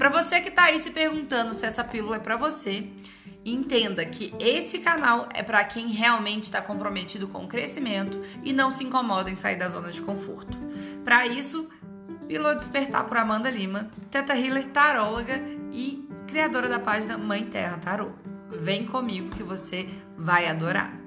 Para você que está aí se perguntando se essa pílula é para você, entenda que esse canal é para quem realmente está comprometido com o crescimento e não se incomoda em sair da zona de conforto. Para isso, Pílula Despertar por Amanda Lima, Teta Healer taróloga e criadora da página Mãe Terra Tarô. Vem comigo que você vai adorar.